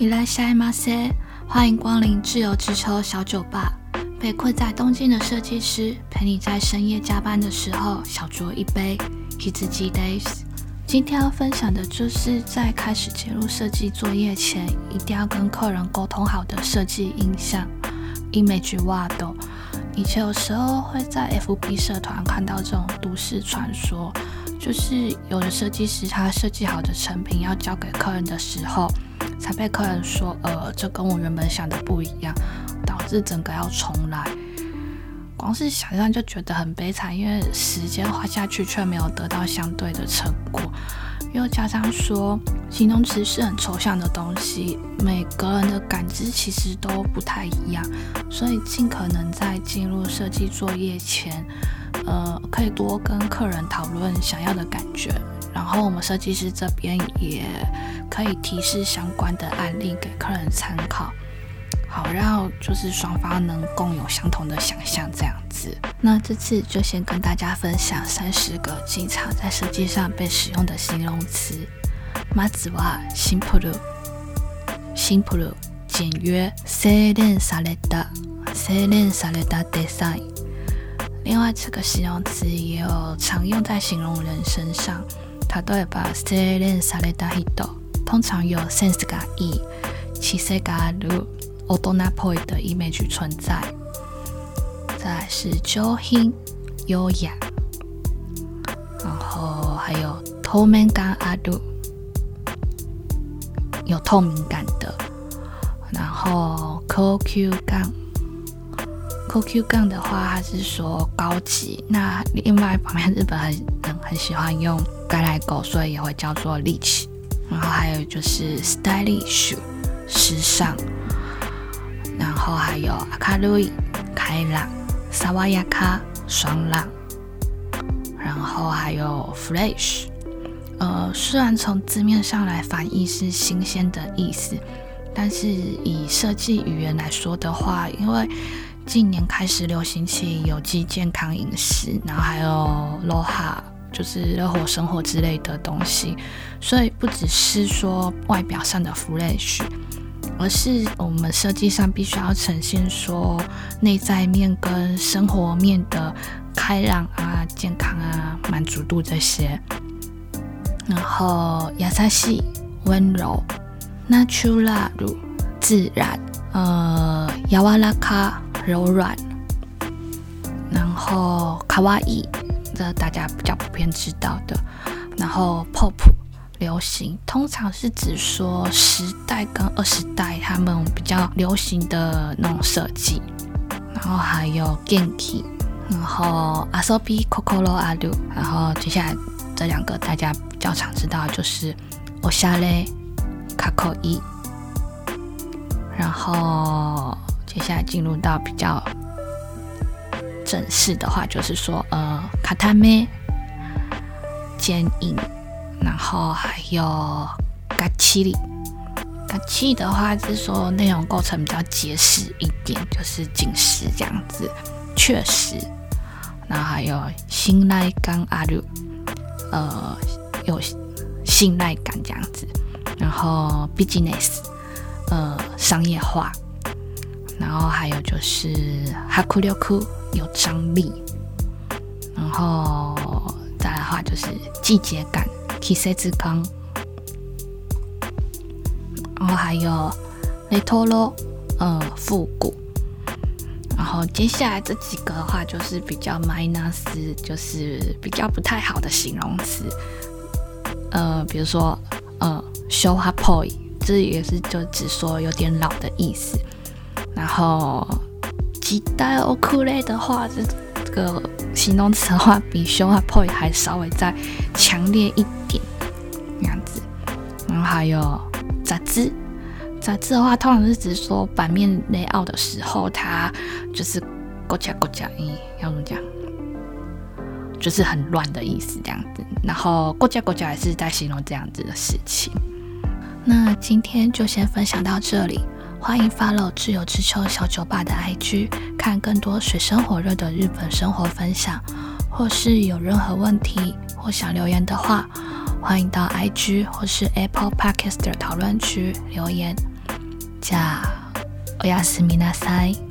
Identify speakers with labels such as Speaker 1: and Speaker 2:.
Speaker 1: 伊来西马塞，欢迎光临自由之秋小酒吧。被困在东京的设计师，陪你在深夜加班的时候小酌一杯 Hitsg Days。今天要分享的就是在开始介入设计作业前，一定要跟客人沟通好的设计印象 Image Word。以前有时候会在 FB 社团看到这种都市传说，就是有的设计师他设计好的成品要交给客人的时候，才被客人说，呃，这跟我原本想的不一样。导致整个要重来，光是想象就觉得很悲惨，因为时间花下去却没有得到相对的成果。又加上说，形容词是很抽象的东西，每个人的感知其实都不太一样，所以尽可能在进入设计作业前，呃，可以多跟客人讨论想要的感觉，然后我们设计师这边也可以提示相关的案例给客人参考。好，然后就是双方能共有相同的想象，这样子。那这次就先跟大家分享三十个经常在设计上被使用的形容词。まずはシンプル、シンプル、简约、精錬された、精錬されたデザイン。另外，这个形容词也有常用在形容人身上。 例えば、精錬された人，通常有センスがいい、知性がある。o d o n a p o i 的 image 存在，再是 johin 优雅，然后还有 tomengan adu 有透明感的，然后 koku gan koku gan 的话，它是说高级。那另外一方面，日本很人很喜欢用 该来狗，所以也会叫做 Leach，。然后还有就是 stylish 时尚。然后还有阿卡路伊开朗，萨瓦亚卡爽朗，然后还有 fresh，呃，虽然从字面上来翻译是新鲜的意思，但是以设计语言来说的话，因为近年开始流行起有机健康饮食，然后还有 loha，就是热火生活之类的东西，所以不只是说外表上的 fresh。而是我们设计上必须要呈现说内在面跟生活面的开朗啊、健康啊、满足度这些。然后亚萨西温柔，natural 自然，呃，亚瓦拉卡柔软，然后卡哇伊这大家比较普遍知道的，然后 pop。流行通常是指说时代跟二十代他们比较流行的那种设计，然后还有 Genki，然后 Asobi Kokoro Adu，然后接下来这两个大家比较常知道就是 Oshale Kakoi，然后接下来进入到比较正式的话，就是说呃 Katame 坚硬。然后还有嘎气里，嘎气的话是说内容构成比较结实一点，就是紧实这样子，确实。然后还有信赖感阿鲁，呃，有信赖感这样子。然后 business，呃，商业化。然后还有就是哈库六库有张力。然后再来的话就是季节感。季节感，然后还有雷托罗，呃，复古。然后接下来这几个的话，就是比较 minus，就是比较不太好的形容词。呃，比如说，呃，show up boy，这也是就只说有点老的意思。然后，吉带 oku 类的话，这这个形容词的话，比 show up boy 还稍微再强烈一点，这样子。然后还有杂志，杂志的话，通常是指说版面雷奥的时候，它就是勾夹勾夹，咦，要怎么讲？就是很乱的意思这样子。然后勾夹勾夹也是在形容这样子的事情。那今天就先分享到这里，欢迎 follow 自由之秋小酒吧的 IG，看更多水深火热的日本生活分享，或是有任何问题或想留言的话。欢迎到 IG 或是 Apple Podcast 的讨论区留言。 じゃあおやすみなさい。